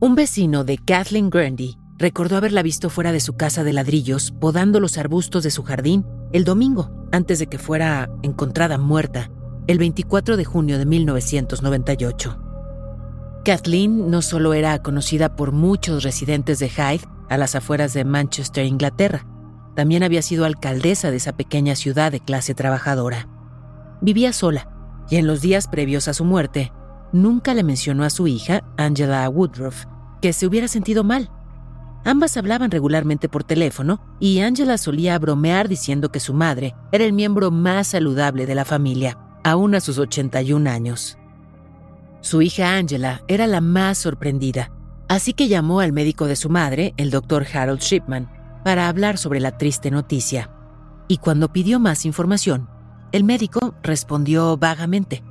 Un vecino de Kathleen Grundy recordó haberla visto fuera de su casa de ladrillos podando los arbustos de su jardín el domingo antes de que fuera encontrada muerta el 24 de junio de 1998. Kathleen no solo era conocida por muchos residentes de Hyde a las afueras de Manchester, Inglaterra, también había sido alcaldesa de esa pequeña ciudad de clase trabajadora. Vivía sola y en los días previos a su muerte nunca le mencionó a su hija, Angela Woodruff, que se hubiera sentido mal. Ambas hablaban regularmente por teléfono y Angela solía bromear diciendo que su madre era el miembro más saludable de la familia, aún a sus 81 años. Su hija Angela era la más sorprendida, así que llamó al médico de su madre, el doctor Harold Shipman, para hablar sobre la triste noticia. Y cuando pidió más información, el médico respondió vagamente.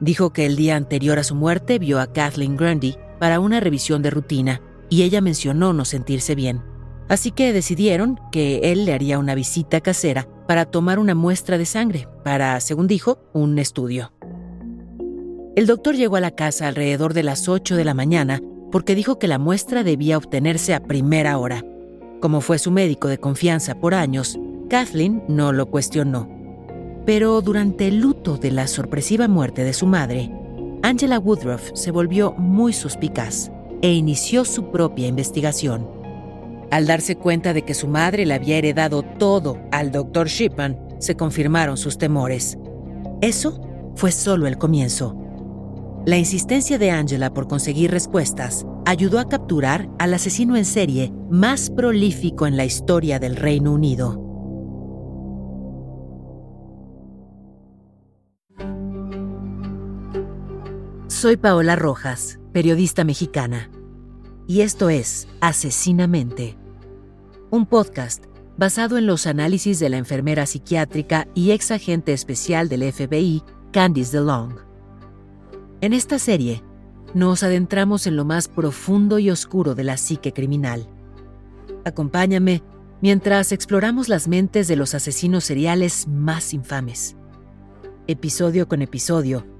Dijo que el día anterior a su muerte vio a Kathleen Grundy para una revisión de rutina y ella mencionó no sentirse bien. Así que decidieron que él le haría una visita casera para tomar una muestra de sangre para, según dijo, un estudio. El doctor llegó a la casa alrededor de las 8 de la mañana porque dijo que la muestra debía obtenerse a primera hora. Como fue su médico de confianza por años, Kathleen no lo cuestionó. Pero durante el luto de la sorpresiva muerte de su madre, Angela Woodruff se volvió muy suspicaz e inició su propia investigación. Al darse cuenta de que su madre le había heredado todo al Dr. Shipman, se confirmaron sus temores. Eso fue solo el comienzo. La insistencia de Angela por conseguir respuestas ayudó a capturar al asesino en serie más prolífico en la historia del Reino Unido. Soy Paola Rojas, periodista mexicana, y esto es Asesinamente, un podcast basado en los análisis de la enfermera psiquiátrica y ex agente especial del FBI, Candice DeLong. En esta serie, nos adentramos en lo más profundo y oscuro de la psique criminal. Acompáñame mientras exploramos las mentes de los asesinos seriales más infames. Episodio con episodio,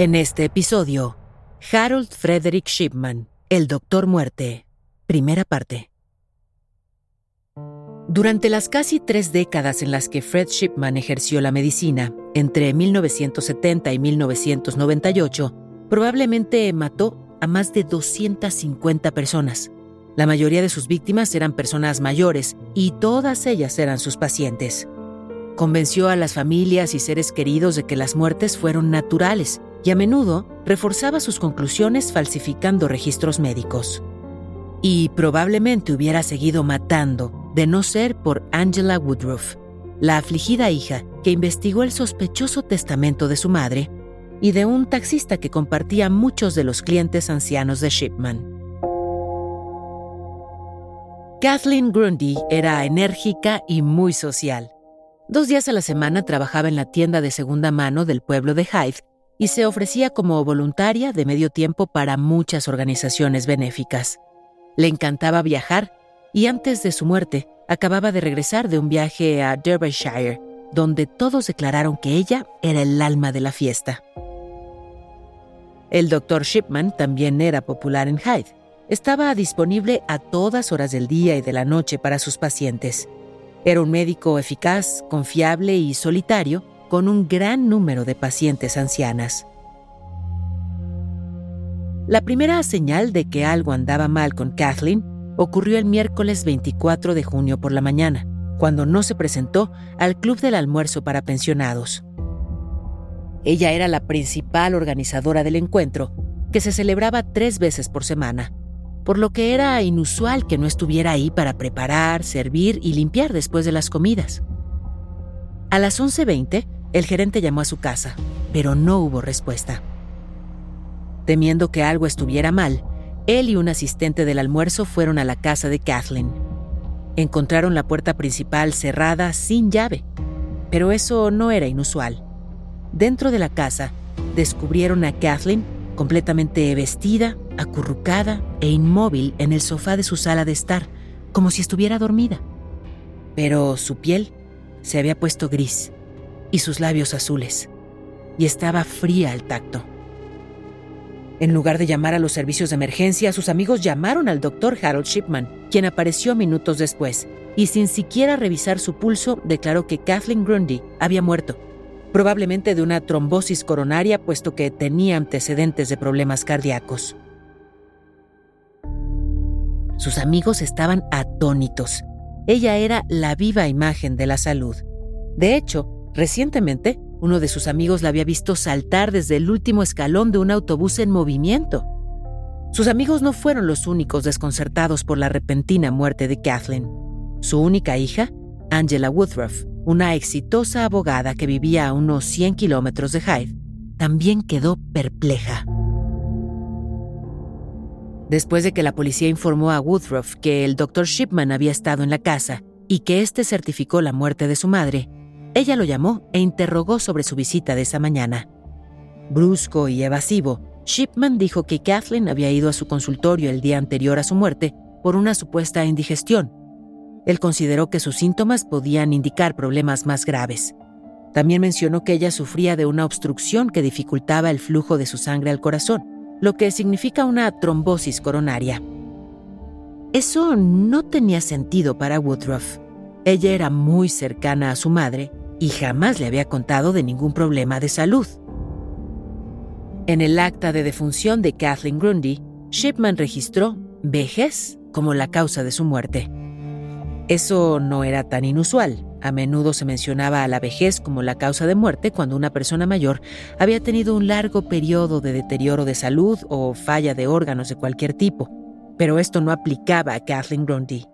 En este episodio, Harold Frederick Shipman, el Doctor Muerte, primera parte. Durante las casi tres décadas en las que Fred Shipman ejerció la medicina, entre 1970 y 1998, probablemente mató a más de 250 personas. La mayoría de sus víctimas eran personas mayores y todas ellas eran sus pacientes. Convenció a las familias y seres queridos de que las muertes fueron naturales y a menudo reforzaba sus conclusiones falsificando registros médicos. Y probablemente hubiera seguido matando, de no ser por Angela Woodruff, la afligida hija que investigó el sospechoso testamento de su madre y de un taxista que compartía muchos de los clientes ancianos de Shipman. Kathleen Grundy era enérgica y muy social. Dos días a la semana trabajaba en la tienda de segunda mano del pueblo de Hyde y se ofrecía como voluntaria de medio tiempo para muchas organizaciones benéficas. Le encantaba viajar y antes de su muerte acababa de regresar de un viaje a Derbyshire, donde todos declararon que ella era el alma de la fiesta. El Dr. Shipman también era popular en Hyde. Estaba disponible a todas horas del día y de la noche para sus pacientes. Era un médico eficaz, confiable y solitario con un gran número de pacientes ancianas. La primera señal de que algo andaba mal con Kathleen ocurrió el miércoles 24 de junio por la mañana, cuando no se presentó al Club del Almuerzo para Pensionados. Ella era la principal organizadora del encuentro, que se celebraba tres veces por semana, por lo que era inusual que no estuviera ahí para preparar, servir y limpiar después de las comidas. A las 11.20, el gerente llamó a su casa, pero no hubo respuesta. Temiendo que algo estuviera mal, él y un asistente del almuerzo fueron a la casa de Kathleen. Encontraron la puerta principal cerrada sin llave, pero eso no era inusual. Dentro de la casa, descubrieron a Kathleen completamente vestida, acurrucada e inmóvil en el sofá de su sala de estar, como si estuviera dormida. Pero su piel se había puesto gris y sus labios azules, y estaba fría al tacto. En lugar de llamar a los servicios de emergencia, sus amigos llamaron al doctor Harold Shipman, quien apareció minutos después, y sin siquiera revisar su pulso declaró que Kathleen Grundy había muerto probablemente de una trombosis coronaria puesto que tenía antecedentes de problemas cardíacos. Sus amigos estaban atónitos. Ella era la viva imagen de la salud. De hecho, recientemente, uno de sus amigos la había visto saltar desde el último escalón de un autobús en movimiento. Sus amigos no fueron los únicos desconcertados por la repentina muerte de Kathleen. Su única hija, Angela Woodruff, una exitosa abogada que vivía a unos 100 kilómetros de Hyde, también quedó perpleja. Después de que la policía informó a Woodruff que el Dr. Shipman había estado en la casa y que éste certificó la muerte de su madre, ella lo llamó e interrogó sobre su visita de esa mañana. Brusco y evasivo, Shipman dijo que Kathleen había ido a su consultorio el día anterior a su muerte por una supuesta indigestión él consideró que sus síntomas podían indicar problemas más graves. También mencionó que ella sufría de una obstrucción que dificultaba el flujo de su sangre al corazón, lo que significa una trombosis coronaria. Eso no tenía sentido para Woodruff. Ella era muy cercana a su madre y jamás le había contado de ningún problema de salud. En el acta de defunción de Kathleen Grundy, Shipman registró vejez como la causa de su muerte. Eso no era tan inusual. A menudo se mencionaba a la vejez como la causa de muerte cuando una persona mayor había tenido un largo periodo de deterioro de salud o falla de órganos de cualquier tipo, pero esto no aplicaba a Kathleen Grundy.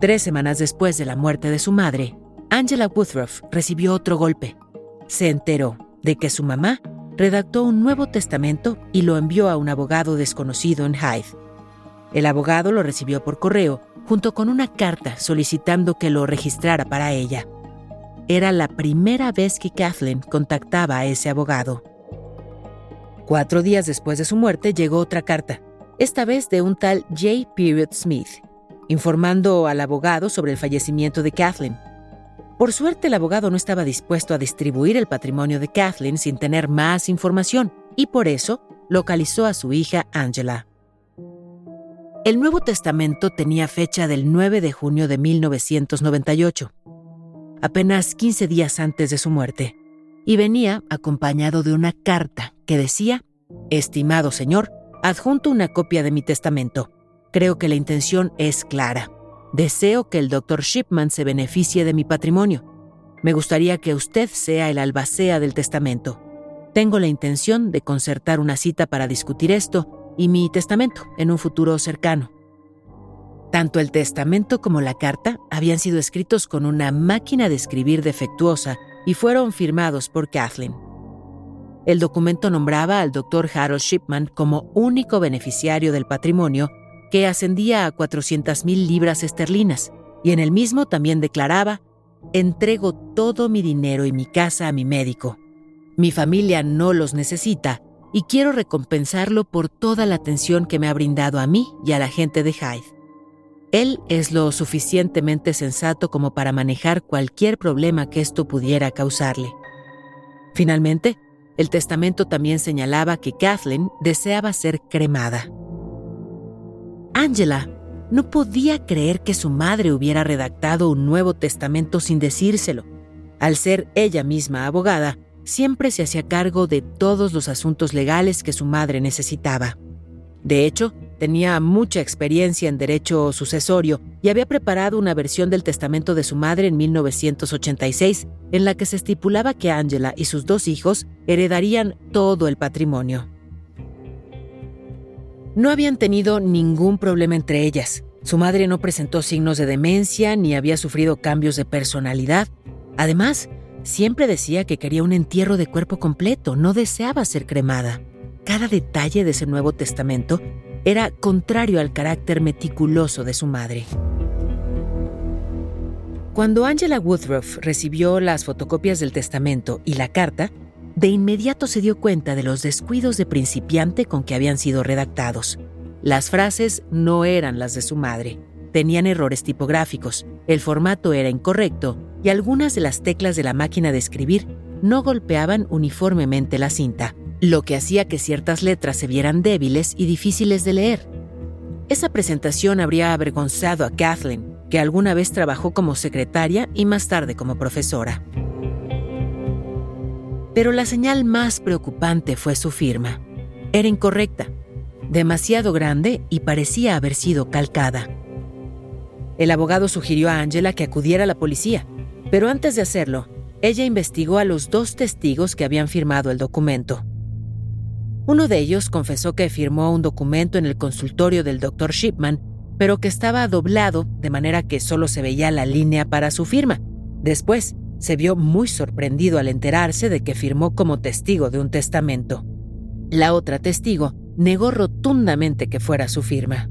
Tres semanas después de la muerte de su madre, Angela Woodruff recibió otro golpe. Se enteró de que su mamá redactó un nuevo testamento y lo envió a un abogado desconocido en Hyde. El abogado lo recibió por correo junto con una carta solicitando que lo registrara para ella. Era la primera vez que Kathleen contactaba a ese abogado. Cuatro días después de su muerte llegó otra carta, esta vez de un tal J. Period Smith, informando al abogado sobre el fallecimiento de Kathleen. Por suerte el abogado no estaba dispuesto a distribuir el patrimonio de Kathleen sin tener más información, y por eso localizó a su hija Angela. El Nuevo Testamento tenía fecha del 9 de junio de 1998, apenas 15 días antes de su muerte, y venía acompañado de una carta que decía, Estimado señor, adjunto una copia de mi testamento. Creo que la intención es clara. Deseo que el Dr. Shipman se beneficie de mi patrimonio. Me gustaría que usted sea el albacea del testamento. Tengo la intención de concertar una cita para discutir esto y mi testamento en un futuro cercano. Tanto el testamento como la carta habían sido escritos con una máquina de escribir defectuosa y fueron firmados por Kathleen. El documento nombraba al doctor Harold Shipman como único beneficiario del patrimonio que ascendía a 400.000 libras esterlinas, y en el mismo también declaraba, entrego todo mi dinero y mi casa a mi médico. Mi familia no los necesita y quiero recompensarlo por toda la atención que me ha brindado a mí y a la gente de Hyde. Él es lo suficientemente sensato como para manejar cualquier problema que esto pudiera causarle. Finalmente, el testamento también señalaba que Kathleen deseaba ser cremada. Angela no podía creer que su madre hubiera redactado un nuevo testamento sin decírselo. Al ser ella misma abogada, siempre se hacía cargo de todos los asuntos legales que su madre necesitaba. De hecho, tenía mucha experiencia en derecho sucesorio y había preparado una versión del testamento de su madre en 1986, en la que se estipulaba que Angela y sus dos hijos heredarían todo el patrimonio. No habían tenido ningún problema entre ellas. Su madre no presentó signos de demencia ni había sufrido cambios de personalidad. Además, siempre decía que quería un entierro de cuerpo completo, no deseaba ser cremada. Cada detalle de ese Nuevo Testamento era contrario al carácter meticuloso de su madre. Cuando Angela Woodruff recibió las fotocopias del testamento y la carta, de inmediato se dio cuenta de los descuidos de principiante con que habían sido redactados. Las frases no eran las de su madre, tenían errores tipográficos, el formato era incorrecto y algunas de las teclas de la máquina de escribir no golpeaban uniformemente la cinta lo que hacía que ciertas letras se vieran débiles y difíciles de leer. Esa presentación habría avergonzado a Kathleen, que alguna vez trabajó como secretaria y más tarde como profesora. Pero la señal más preocupante fue su firma. Era incorrecta, demasiado grande y parecía haber sido calcada. El abogado sugirió a Angela que acudiera a la policía, pero antes de hacerlo, ella investigó a los dos testigos que habían firmado el documento. Uno de ellos confesó que firmó un documento en el consultorio del Dr. Shipman, pero que estaba doblado de manera que solo se veía la línea para su firma. Después, se vio muy sorprendido al enterarse de que firmó como testigo de un testamento. La otra testigo negó rotundamente que fuera su firma.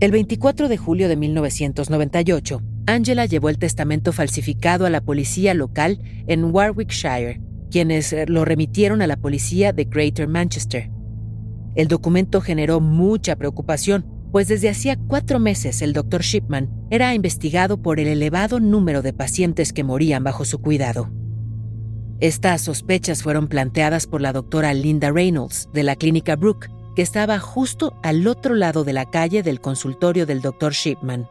El 24 de julio de 1998, Angela llevó el testamento falsificado a la policía local en Warwickshire quienes lo remitieron a la policía de Greater Manchester. El documento generó mucha preocupación, pues desde hacía cuatro meses el Dr. Shipman era investigado por el elevado número de pacientes que morían bajo su cuidado. Estas sospechas fueron planteadas por la doctora Linda Reynolds de la clínica Brook, que estaba justo al otro lado de la calle del consultorio del Dr. Shipman.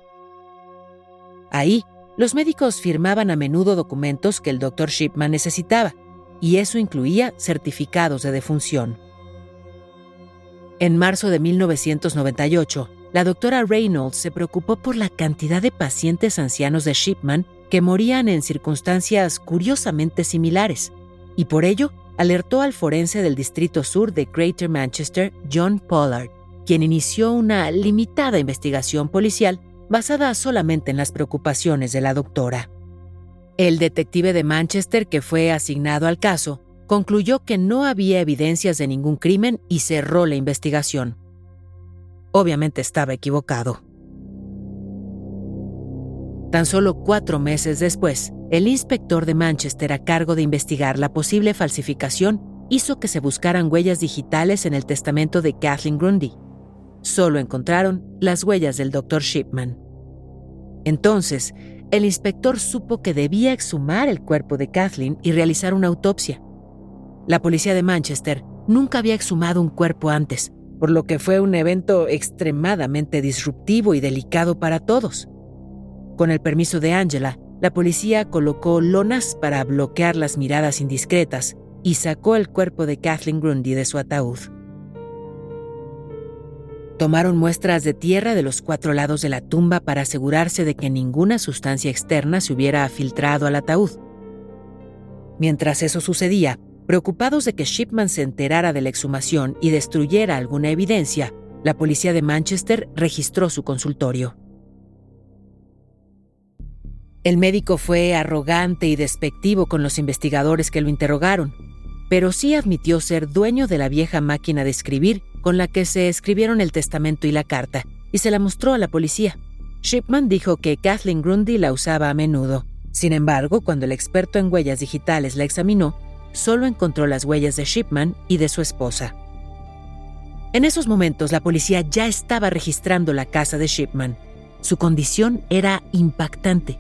Ahí, los médicos firmaban a menudo documentos que el Dr. Shipman necesitaba, y eso incluía certificados de defunción. En marzo de 1998, la doctora Reynolds se preocupó por la cantidad de pacientes ancianos de Shipman que morían en circunstancias curiosamente similares, y por ello alertó al forense del Distrito Sur de Greater Manchester, John Pollard, quien inició una limitada investigación policial basada solamente en las preocupaciones de la doctora. El detective de Manchester que fue asignado al caso concluyó que no había evidencias de ningún crimen y cerró la investigación. Obviamente estaba equivocado. Tan solo cuatro meses después, el inspector de Manchester a cargo de investigar la posible falsificación hizo que se buscaran huellas digitales en el testamento de Kathleen Grundy. Solo encontraron las huellas del Dr. Shipman. Entonces, el inspector supo que debía exhumar el cuerpo de Kathleen y realizar una autopsia. La policía de Manchester nunca había exhumado un cuerpo antes, por lo que fue un evento extremadamente disruptivo y delicado para todos. Con el permiso de Angela, la policía colocó lonas para bloquear las miradas indiscretas y sacó el cuerpo de Kathleen Grundy de su ataúd. Tomaron muestras de tierra de los cuatro lados de la tumba para asegurarse de que ninguna sustancia externa se hubiera filtrado al ataúd. Mientras eso sucedía, preocupados de que Shipman se enterara de la exhumación y destruyera alguna evidencia, la policía de Manchester registró su consultorio. El médico fue arrogante y despectivo con los investigadores que lo interrogaron, pero sí admitió ser dueño de la vieja máquina de escribir con la que se escribieron el testamento y la carta, y se la mostró a la policía. Shipman dijo que Kathleen Grundy la usaba a menudo. Sin embargo, cuando el experto en huellas digitales la examinó, solo encontró las huellas de Shipman y de su esposa. En esos momentos, la policía ya estaba registrando la casa de Shipman. Su condición era impactante.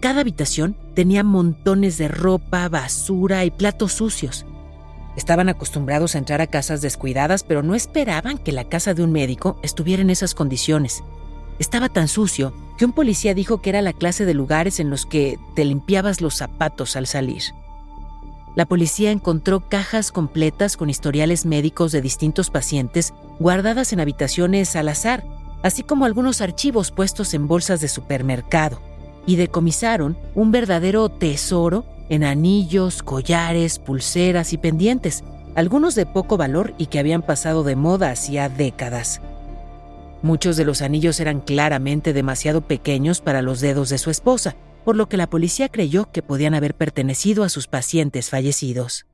Cada habitación tenía montones de ropa, basura y platos sucios. Estaban acostumbrados a entrar a casas descuidadas, pero no esperaban que la casa de un médico estuviera en esas condiciones. estaba tan sucio que un policía dijo que era la clase de lugares en los que te limpiabas los zapatos al salir. La policía encontró cajas completas con historiales médicos de distintos pacientes guardadas en habitaciones al azar, así como algunos archivos puestos en bolsas de supermercado, y decomisaron un verdadero tesoro en anillos, collares, pulseras y pendientes, algunos de poco valor y que habían pasado de moda hacía décadas. Muchos de los anillos eran claramente demasiado pequeños para los dedos de su esposa, por lo que la policía creyó que podían haber pertenecido a sus pacientes fallecidos.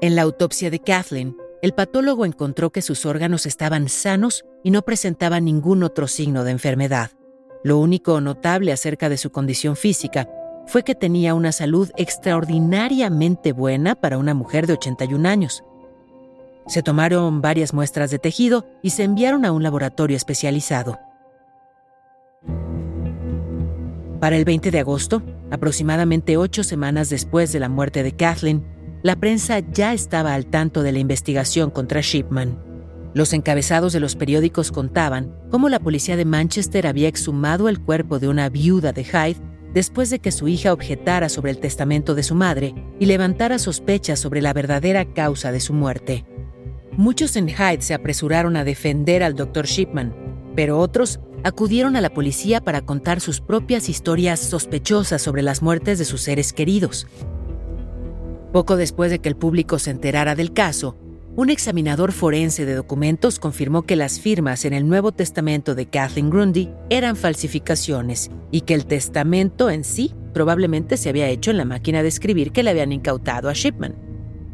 En la autopsia de Kathleen, el patólogo encontró que sus órganos estaban sanos y no presentaban ningún otro signo de enfermedad. Lo único notable acerca de su condición física fue que tenía una salud extraordinariamente buena para una mujer de 81 años. Se tomaron varias muestras de tejido y se enviaron a un laboratorio especializado. Para el 20 de agosto, aproximadamente ocho semanas después de la muerte de Kathleen, la prensa ya estaba al tanto de la investigación contra Shipman. Los encabezados de los periódicos contaban cómo la policía de Manchester había exhumado el cuerpo de una viuda de Hyde después de que su hija objetara sobre el testamento de su madre y levantara sospechas sobre la verdadera causa de su muerte. Muchos en Hyde se apresuraron a defender al Dr. Shipman, pero otros acudieron a la policía para contar sus propias historias sospechosas sobre las muertes de sus seres queridos. Poco después de que el público se enterara del caso, un examinador forense de documentos confirmó que las firmas en el Nuevo Testamento de Kathleen Grundy eran falsificaciones y que el testamento en sí probablemente se había hecho en la máquina de escribir que le habían incautado a Shipman.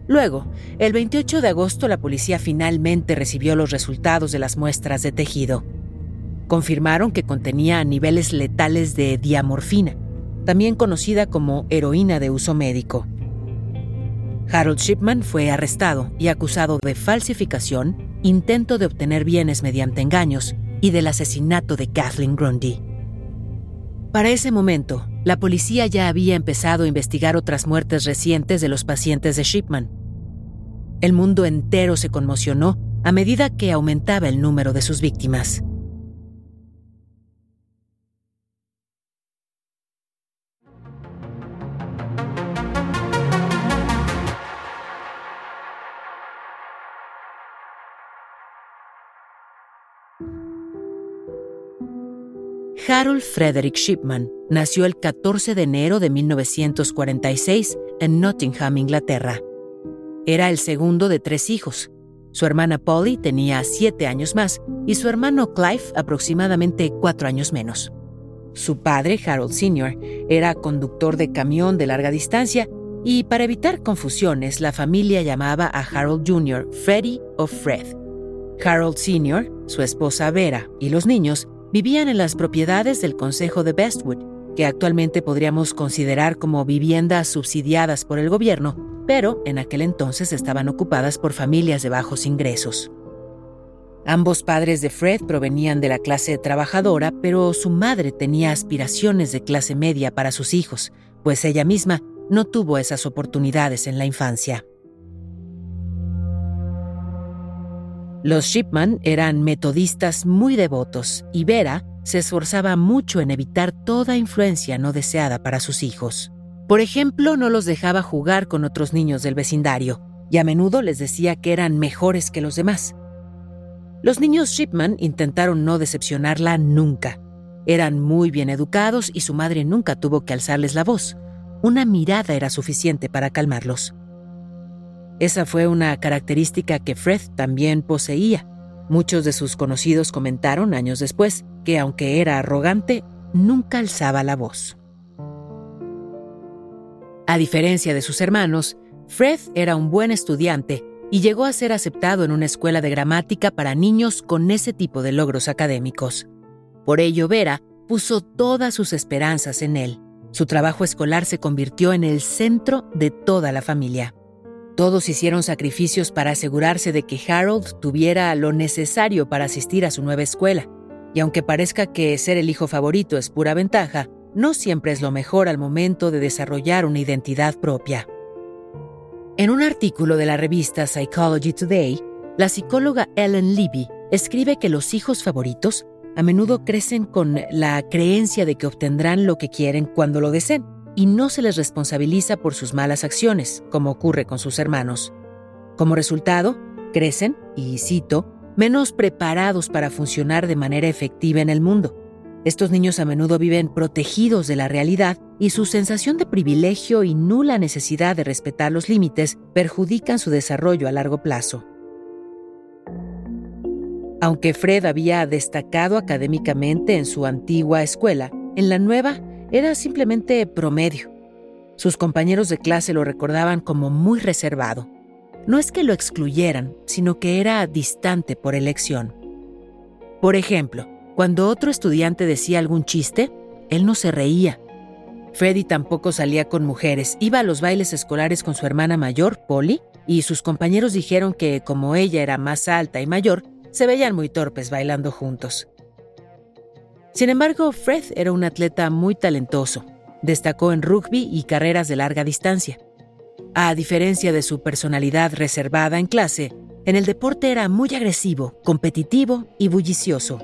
Luego, el 28 de agosto, la policía finalmente recibió los resultados de las muestras de tejido. Confirmaron que contenía niveles letales de diamorfina, también conocida como heroína de uso médico. Harold Shipman fue arrestado y acusado de falsificación, intento de obtener bienes mediante engaños y del asesinato de Kathleen Grundy. Para ese momento, la policía ya había empezado a investigar otras muertes recientes de los pacientes de Shipman. El mundo entero se conmocionó a medida que aumentaba el número de sus víctimas. Harold Frederick Shipman nació el 14 de enero de 1946 en Nottingham, Inglaterra. Era el segundo de tres hijos. Su hermana Polly tenía siete años más y su hermano Clive aproximadamente cuatro años menos. Su padre, Harold Sr., era conductor de camión de larga distancia y para evitar confusiones la familia llamaba a Harold Jr. Freddie o Fred. Harold Sr., su esposa Vera y los niños vivían en las propiedades del Consejo de Bestwood, que actualmente podríamos considerar como viviendas subsidiadas por el gobierno, pero en aquel entonces estaban ocupadas por familias de bajos ingresos. Ambos padres de Fred provenían de la clase trabajadora, pero su madre tenía aspiraciones de clase media para sus hijos, pues ella misma no tuvo esas oportunidades en la infancia. Los Shipman eran metodistas muy devotos y Vera se esforzaba mucho en evitar toda influencia no deseada para sus hijos. Por ejemplo, no los dejaba jugar con otros niños del vecindario y a menudo les decía que eran mejores que los demás. Los niños Shipman intentaron no decepcionarla nunca. Eran muy bien educados y su madre nunca tuvo que alzarles la voz. Una mirada era suficiente para calmarlos. Esa fue una característica que Fred también poseía. Muchos de sus conocidos comentaron años después que aunque era arrogante, nunca alzaba la voz. A diferencia de sus hermanos, Fred era un buen estudiante y llegó a ser aceptado en una escuela de gramática para niños con ese tipo de logros académicos. Por ello, Vera puso todas sus esperanzas en él. Su trabajo escolar se convirtió en el centro de toda la familia. Todos hicieron sacrificios para asegurarse de que Harold tuviera lo necesario para asistir a su nueva escuela, y aunque parezca que ser el hijo favorito es pura ventaja, no siempre es lo mejor al momento de desarrollar una identidad propia. En un artículo de la revista Psychology Today, la psicóloga Ellen Levy escribe que los hijos favoritos a menudo crecen con la creencia de que obtendrán lo que quieren cuando lo deseen y no se les responsabiliza por sus malas acciones, como ocurre con sus hermanos. Como resultado, crecen, y cito, menos preparados para funcionar de manera efectiva en el mundo. Estos niños a menudo viven protegidos de la realidad y su sensación de privilegio y nula necesidad de respetar los límites perjudican su desarrollo a largo plazo. Aunque Fred había destacado académicamente en su antigua escuela, en la nueva era simplemente promedio. Sus compañeros de clase lo recordaban como muy reservado. No es que lo excluyeran, sino que era distante por elección. Por ejemplo, cuando otro estudiante decía algún chiste, él no se reía. Freddy tampoco salía con mujeres, iba a los bailes escolares con su hermana mayor, Polly, y sus compañeros dijeron que como ella era más alta y mayor, se veían muy torpes bailando juntos. Sin embargo, Fred era un atleta muy talentoso. Destacó en rugby y carreras de larga distancia. A diferencia de su personalidad reservada en clase, en el deporte era muy agresivo, competitivo y bullicioso.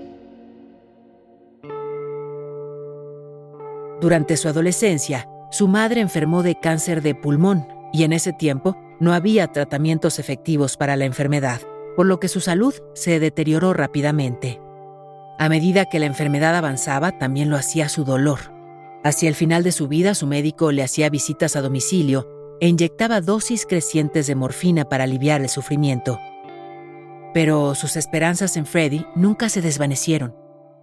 Durante su adolescencia, su madre enfermó de cáncer de pulmón y en ese tiempo no había tratamientos efectivos para la enfermedad por lo que su salud se deterioró rápidamente. A medida que la enfermedad avanzaba, también lo hacía su dolor. Hacia el final de su vida, su médico le hacía visitas a domicilio e inyectaba dosis crecientes de morfina para aliviar el sufrimiento. Pero sus esperanzas en Freddy nunca se desvanecieron.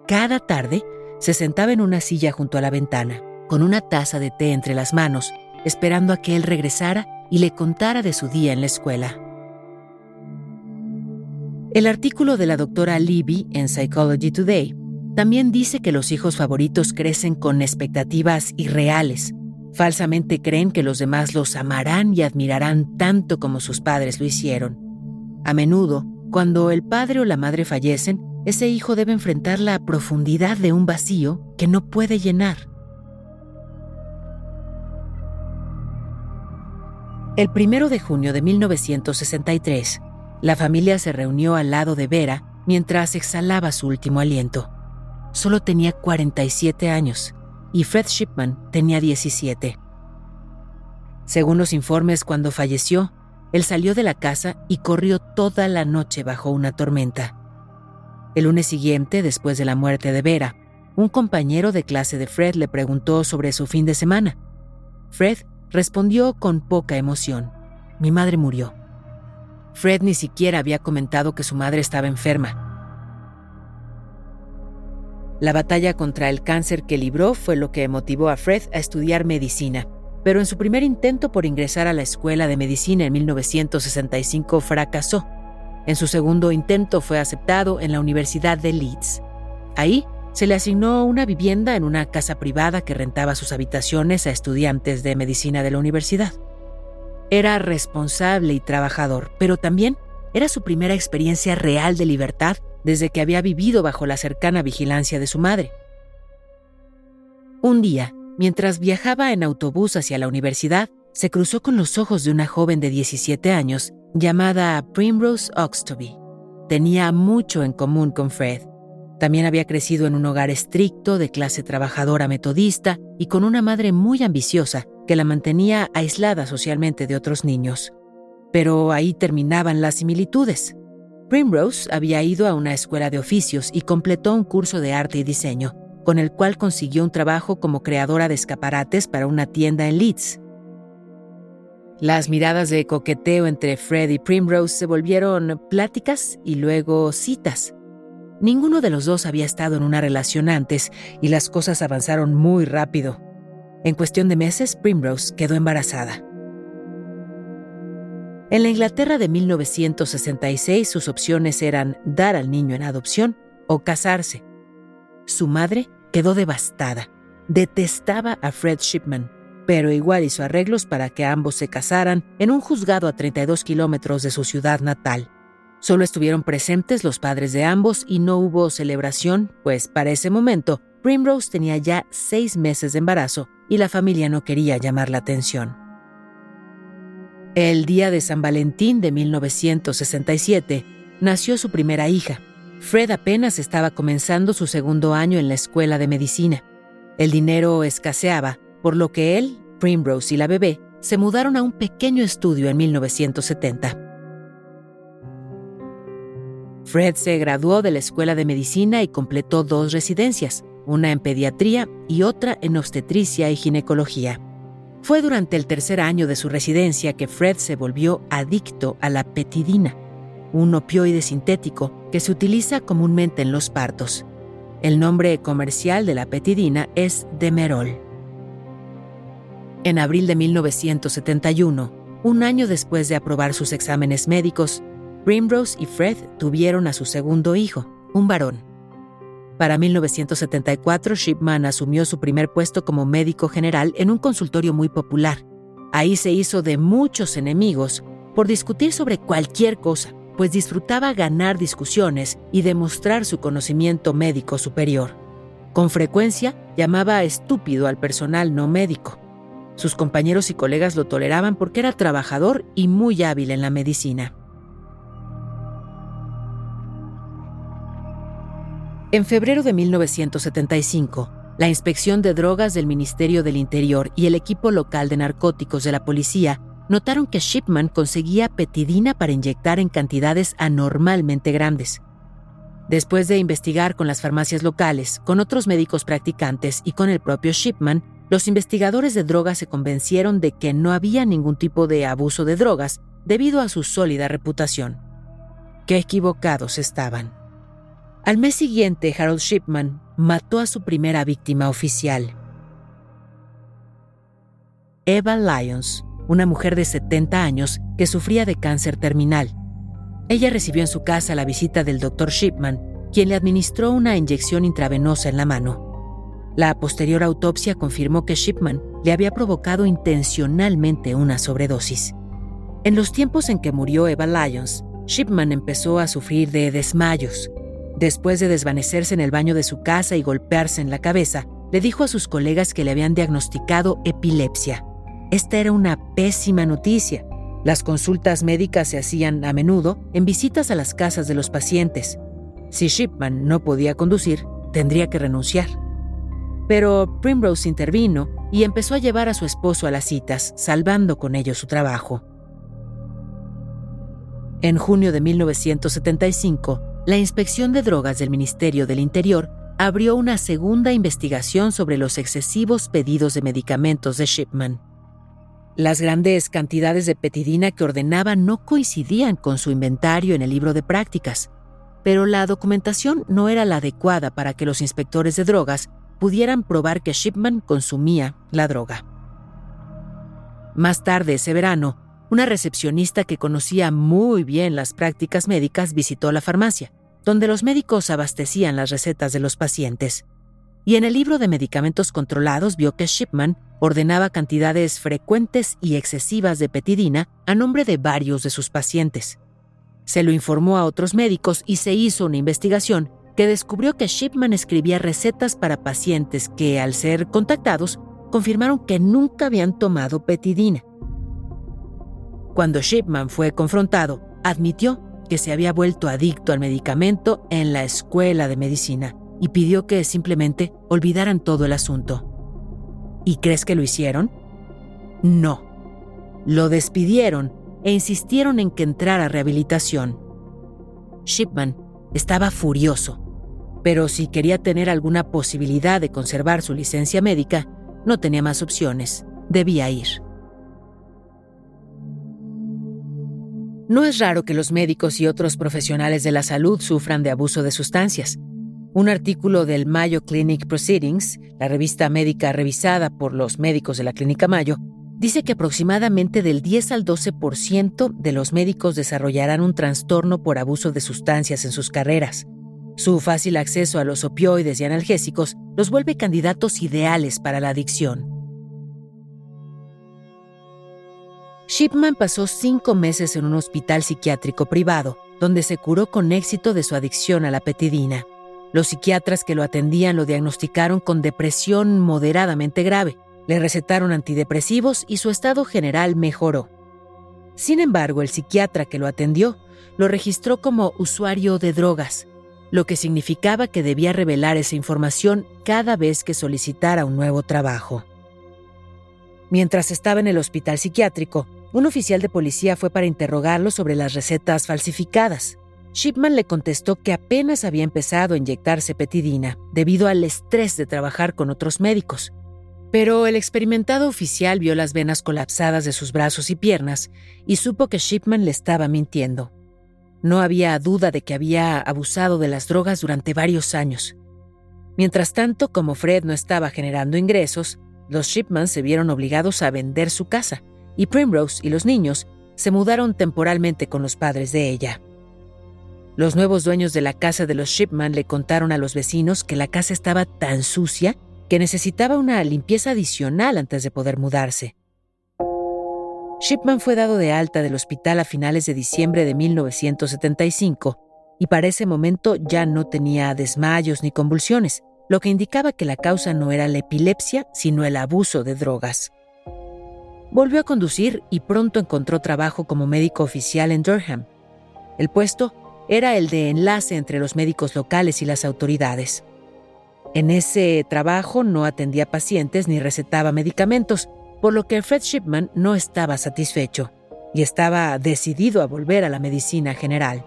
Cada tarde se sentaba en una silla junto a la ventana, con una taza de té entre las manos, esperando a que él regresara y le contara de su día en la escuela. El artículo de la doctora Libby en Psychology Today también dice que los hijos favoritos crecen con expectativas irreales. Falsamente creen que los demás los amarán y admirarán tanto como sus padres lo hicieron. A menudo, cuando el padre o la madre fallecen, ese hijo debe enfrentar la profundidad de un vacío que no puede llenar. El primero de junio de 1963, la familia se reunió al lado de Vera mientras exhalaba su último aliento. Solo tenía 47 años y Fred Shipman tenía 17. Según los informes, cuando falleció, él salió de la casa y corrió toda la noche bajo una tormenta. El lunes siguiente, después de la muerte de Vera, un compañero de clase de Fred le preguntó sobre su fin de semana. Fred respondió con poca emoción. Mi madre murió. Fred ni siquiera había comentado que su madre estaba enferma. La batalla contra el cáncer que libró fue lo que motivó a Fred a estudiar medicina, pero en su primer intento por ingresar a la escuela de medicina en 1965 fracasó. En su segundo intento fue aceptado en la Universidad de Leeds. Ahí se le asignó una vivienda en una casa privada que rentaba sus habitaciones a estudiantes de medicina de la universidad. Era responsable y trabajador, pero también era su primera experiencia real de libertad desde que había vivido bajo la cercana vigilancia de su madre. Un día, mientras viajaba en autobús hacia la universidad, se cruzó con los ojos de una joven de 17 años llamada Primrose Oxtoby. Tenía mucho en común con Fred. También había crecido en un hogar estricto, de clase trabajadora metodista y con una madre muy ambiciosa que la mantenía aislada socialmente de otros niños. Pero ahí terminaban las similitudes. Primrose había ido a una escuela de oficios y completó un curso de arte y diseño, con el cual consiguió un trabajo como creadora de escaparates para una tienda en Leeds. Las miradas de coqueteo entre Fred y Primrose se volvieron pláticas y luego citas. Ninguno de los dos había estado en una relación antes y las cosas avanzaron muy rápido. En cuestión de meses, Primrose quedó embarazada. En la Inglaterra de 1966 sus opciones eran dar al niño en adopción o casarse. Su madre quedó devastada. Detestaba a Fred Shipman, pero igual hizo arreglos para que ambos se casaran en un juzgado a 32 kilómetros de su ciudad natal. Solo estuvieron presentes los padres de ambos y no hubo celebración, pues para ese momento Primrose tenía ya seis meses de embarazo y la familia no quería llamar la atención. El día de San Valentín de 1967 nació su primera hija. Fred apenas estaba comenzando su segundo año en la escuela de medicina. El dinero escaseaba, por lo que él, Primrose y la bebé se mudaron a un pequeño estudio en 1970. Fred se graduó de la escuela de medicina y completó dos residencias, una en pediatría y otra en obstetricia y ginecología. Fue durante el tercer año de su residencia que Fred se volvió adicto a la petidina, un opioide sintético que se utiliza comúnmente en los partos. El nombre comercial de la petidina es Demerol. En abril de 1971, un año después de aprobar sus exámenes médicos, Primrose y Fred tuvieron a su segundo hijo, un varón. Para 1974, Shipman asumió su primer puesto como médico general en un consultorio muy popular. Ahí se hizo de muchos enemigos por discutir sobre cualquier cosa, pues disfrutaba ganar discusiones y demostrar su conocimiento médico superior. Con frecuencia llamaba estúpido al personal no médico. Sus compañeros y colegas lo toleraban porque era trabajador y muy hábil en la medicina. En febrero de 1975, la Inspección de Drogas del Ministerio del Interior y el equipo local de narcóticos de la policía notaron que Shipman conseguía petidina para inyectar en cantidades anormalmente grandes. Después de investigar con las farmacias locales, con otros médicos practicantes y con el propio Shipman, los investigadores de drogas se convencieron de que no había ningún tipo de abuso de drogas debido a su sólida reputación. Qué equivocados estaban. Al mes siguiente, Harold Shipman mató a su primera víctima oficial. Eva Lyons, una mujer de 70 años que sufría de cáncer terminal. Ella recibió en su casa la visita del Dr. Shipman, quien le administró una inyección intravenosa en la mano. La posterior autopsia confirmó que Shipman le había provocado intencionalmente una sobredosis. En los tiempos en que murió Eva Lyons, Shipman empezó a sufrir de desmayos, Después de desvanecerse en el baño de su casa y golpearse en la cabeza, le dijo a sus colegas que le habían diagnosticado epilepsia. Esta era una pésima noticia. Las consultas médicas se hacían a menudo en visitas a las casas de los pacientes. Si Shipman no podía conducir, tendría que renunciar. Pero Primrose intervino y empezó a llevar a su esposo a las citas, salvando con ello su trabajo. En junio de 1975, la Inspección de Drogas del Ministerio del Interior abrió una segunda investigación sobre los excesivos pedidos de medicamentos de Shipman. Las grandes cantidades de petidina que ordenaba no coincidían con su inventario en el libro de prácticas, pero la documentación no era la adecuada para que los inspectores de drogas pudieran probar que Shipman consumía la droga. Más tarde ese verano, una recepcionista que conocía muy bien las prácticas médicas visitó la farmacia donde los médicos abastecían las recetas de los pacientes. Y en el libro de medicamentos controlados vio que Shipman ordenaba cantidades frecuentes y excesivas de petidina a nombre de varios de sus pacientes. Se lo informó a otros médicos y se hizo una investigación que descubrió que Shipman escribía recetas para pacientes que, al ser contactados, confirmaron que nunca habían tomado petidina. Cuando Shipman fue confrontado, admitió que se había vuelto adicto al medicamento en la escuela de medicina y pidió que simplemente olvidaran todo el asunto. ¿Y crees que lo hicieron? No. Lo despidieron e insistieron en que entrara a rehabilitación. Shipman estaba furioso, pero si quería tener alguna posibilidad de conservar su licencia médica, no tenía más opciones, debía ir. No es raro que los médicos y otros profesionales de la salud sufran de abuso de sustancias. Un artículo del Mayo Clinic Proceedings, la revista médica revisada por los médicos de la Clínica Mayo, dice que aproximadamente del 10 al 12% de los médicos desarrollarán un trastorno por abuso de sustancias en sus carreras. Su fácil acceso a los opioides y analgésicos los vuelve candidatos ideales para la adicción. Shipman pasó cinco meses en un hospital psiquiátrico privado, donde se curó con éxito de su adicción a la petidina. Los psiquiatras que lo atendían lo diagnosticaron con depresión moderadamente grave, le recetaron antidepresivos y su estado general mejoró. Sin embargo, el psiquiatra que lo atendió lo registró como usuario de drogas. lo que significaba que debía revelar esa información cada vez que solicitara un nuevo trabajo. Mientras estaba en el hospital psiquiátrico, un oficial de policía fue para interrogarlo sobre las recetas falsificadas. Shipman le contestó que apenas había empezado a inyectarse petidina debido al estrés de trabajar con otros médicos. Pero el experimentado oficial vio las venas colapsadas de sus brazos y piernas y supo que Shipman le estaba mintiendo. No había duda de que había abusado de las drogas durante varios años. Mientras tanto, como Fred no estaba generando ingresos, los Shipman se vieron obligados a vender su casa y Primrose y los niños se mudaron temporalmente con los padres de ella. Los nuevos dueños de la casa de los Shipman le contaron a los vecinos que la casa estaba tan sucia que necesitaba una limpieza adicional antes de poder mudarse. Shipman fue dado de alta del hospital a finales de diciembre de 1975 y para ese momento ya no tenía desmayos ni convulsiones, lo que indicaba que la causa no era la epilepsia, sino el abuso de drogas. Volvió a conducir y pronto encontró trabajo como médico oficial en Durham. El puesto era el de enlace entre los médicos locales y las autoridades. En ese trabajo no atendía pacientes ni recetaba medicamentos, por lo que Fred Shipman no estaba satisfecho y estaba decidido a volver a la medicina general.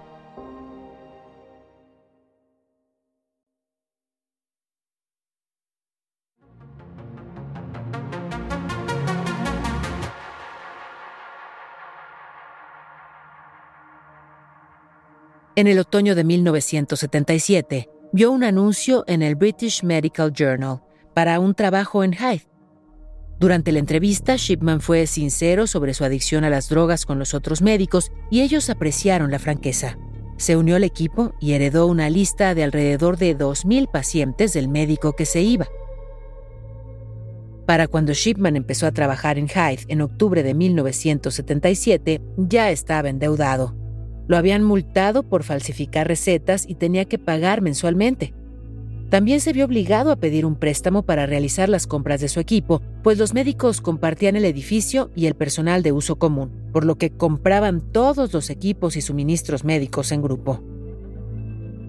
En el otoño de 1977, vio un anuncio en el British Medical Journal para un trabajo en Hyde, durante la entrevista, Shipman fue sincero sobre su adicción a las drogas con los otros médicos y ellos apreciaron la franqueza. Se unió al equipo y heredó una lista de alrededor de 2.000 pacientes del médico que se iba. Para cuando Shipman empezó a trabajar en Hyde en octubre de 1977, ya estaba endeudado. Lo habían multado por falsificar recetas y tenía que pagar mensualmente. También se vio obligado a pedir un préstamo para realizar las compras de su equipo, pues los médicos compartían el edificio y el personal de uso común, por lo que compraban todos los equipos y suministros médicos en grupo.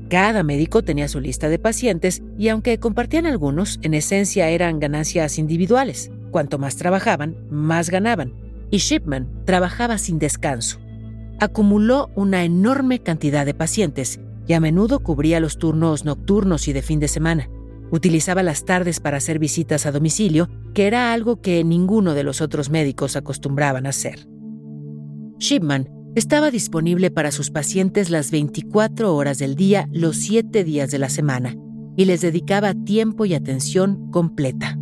Cada médico tenía su lista de pacientes y aunque compartían algunos, en esencia eran ganancias individuales. Cuanto más trabajaban, más ganaban. Y Shipman trabajaba sin descanso. Acumuló una enorme cantidad de pacientes y a menudo cubría los turnos nocturnos y de fin de semana. Utilizaba las tardes para hacer visitas a domicilio, que era algo que ninguno de los otros médicos acostumbraban hacer. Shipman estaba disponible para sus pacientes las 24 horas del día, los 7 días de la semana, y les dedicaba tiempo y atención completa.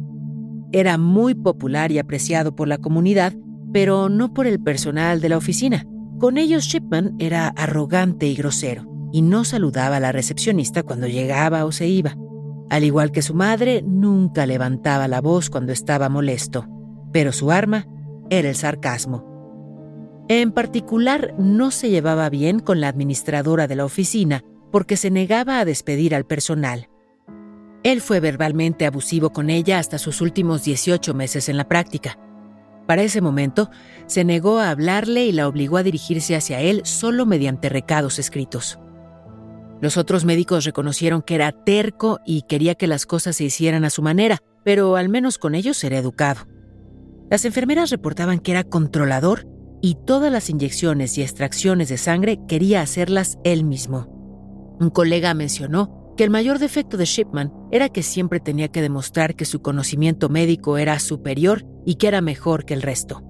Era muy popular y apreciado por la comunidad, pero no por el personal de la oficina. Con ellos Shipman era arrogante y grosero y no saludaba a la recepcionista cuando llegaba o se iba. Al igual que su madre, nunca levantaba la voz cuando estaba molesto, pero su arma era el sarcasmo. En particular, no se llevaba bien con la administradora de la oficina porque se negaba a despedir al personal. Él fue verbalmente abusivo con ella hasta sus últimos 18 meses en la práctica. Para ese momento, se negó a hablarle y la obligó a dirigirse hacia él solo mediante recados escritos. Los otros médicos reconocieron que era terco y quería que las cosas se hicieran a su manera, pero al menos con ellos era educado. Las enfermeras reportaban que era controlador y todas las inyecciones y extracciones de sangre quería hacerlas él mismo. Un colega mencionó que el mayor defecto de Shipman era que siempre tenía que demostrar que su conocimiento médico era superior y que era mejor que el resto.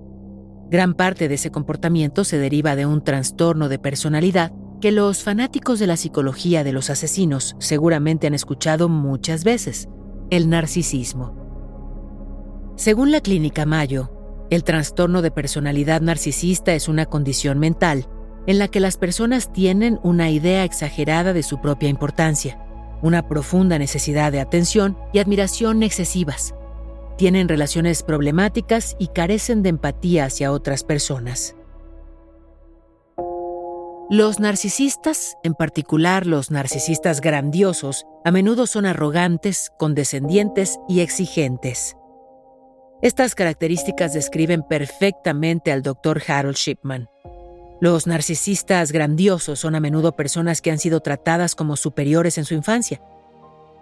Gran parte de ese comportamiento se deriva de un trastorno de personalidad que los fanáticos de la psicología de los asesinos seguramente han escuchado muchas veces, el narcisismo. Según la clínica Mayo, el trastorno de personalidad narcisista es una condición mental en la que las personas tienen una idea exagerada de su propia importancia, una profunda necesidad de atención y admiración excesivas. Tienen relaciones problemáticas y carecen de empatía hacia otras personas. Los narcisistas, en particular los narcisistas grandiosos, a menudo son arrogantes, condescendientes y exigentes. Estas características describen perfectamente al Dr. Harold Shipman. Los narcisistas grandiosos son a menudo personas que han sido tratadas como superiores en su infancia.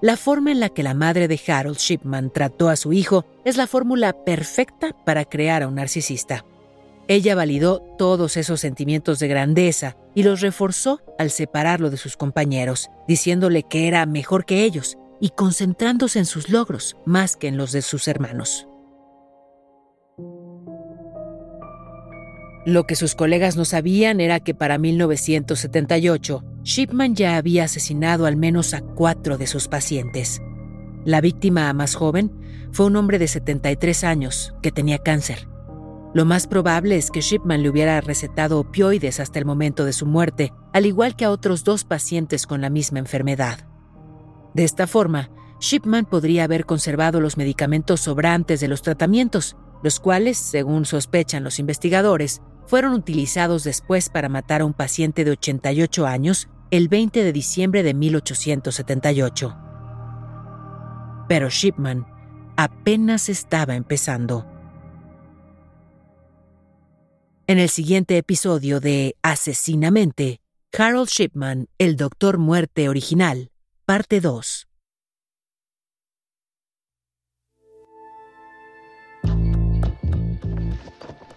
La forma en la que la madre de Harold Shipman trató a su hijo es la fórmula perfecta para crear a un narcisista. Ella validó todos esos sentimientos de grandeza y los reforzó al separarlo de sus compañeros, diciéndole que era mejor que ellos y concentrándose en sus logros más que en los de sus hermanos. Lo que sus colegas no sabían era que para 1978, Shipman ya había asesinado al menos a cuatro de sus pacientes. La víctima más joven fue un hombre de 73 años que tenía cáncer. Lo más probable es que Shipman le hubiera recetado opioides hasta el momento de su muerte, al igual que a otros dos pacientes con la misma enfermedad. De esta forma, Shipman podría haber conservado los medicamentos sobrantes de los tratamientos, los cuales, según sospechan los investigadores, fueron utilizados después para matar a un paciente de 88 años el 20 de diciembre de 1878. Pero Shipman apenas estaba empezando. En el siguiente episodio de Asesinamente, Harold Shipman, el Doctor Muerte original, parte 2.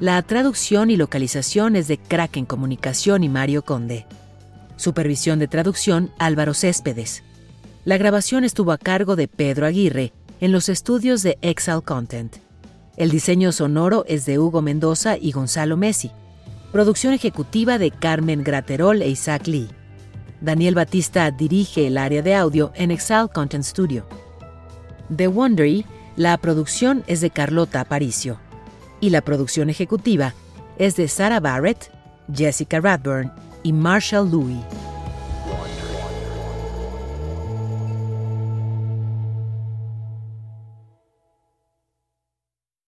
La traducción y localización es de Kraken Comunicación y Mario Conde. Supervisión de traducción Álvaro Céspedes. La grabación estuvo a cargo de Pedro Aguirre en los estudios de Excel Content. El diseño sonoro es de Hugo Mendoza y Gonzalo Messi. Producción ejecutiva de Carmen Graterol e Isaac Lee. Daniel Batista dirige el área de audio en Excel Content Studio. De Wondery, la producción es de Carlota Aparicio y la producción ejecutiva es de Sarah Barrett, Jessica Radburn y Marshall Louis.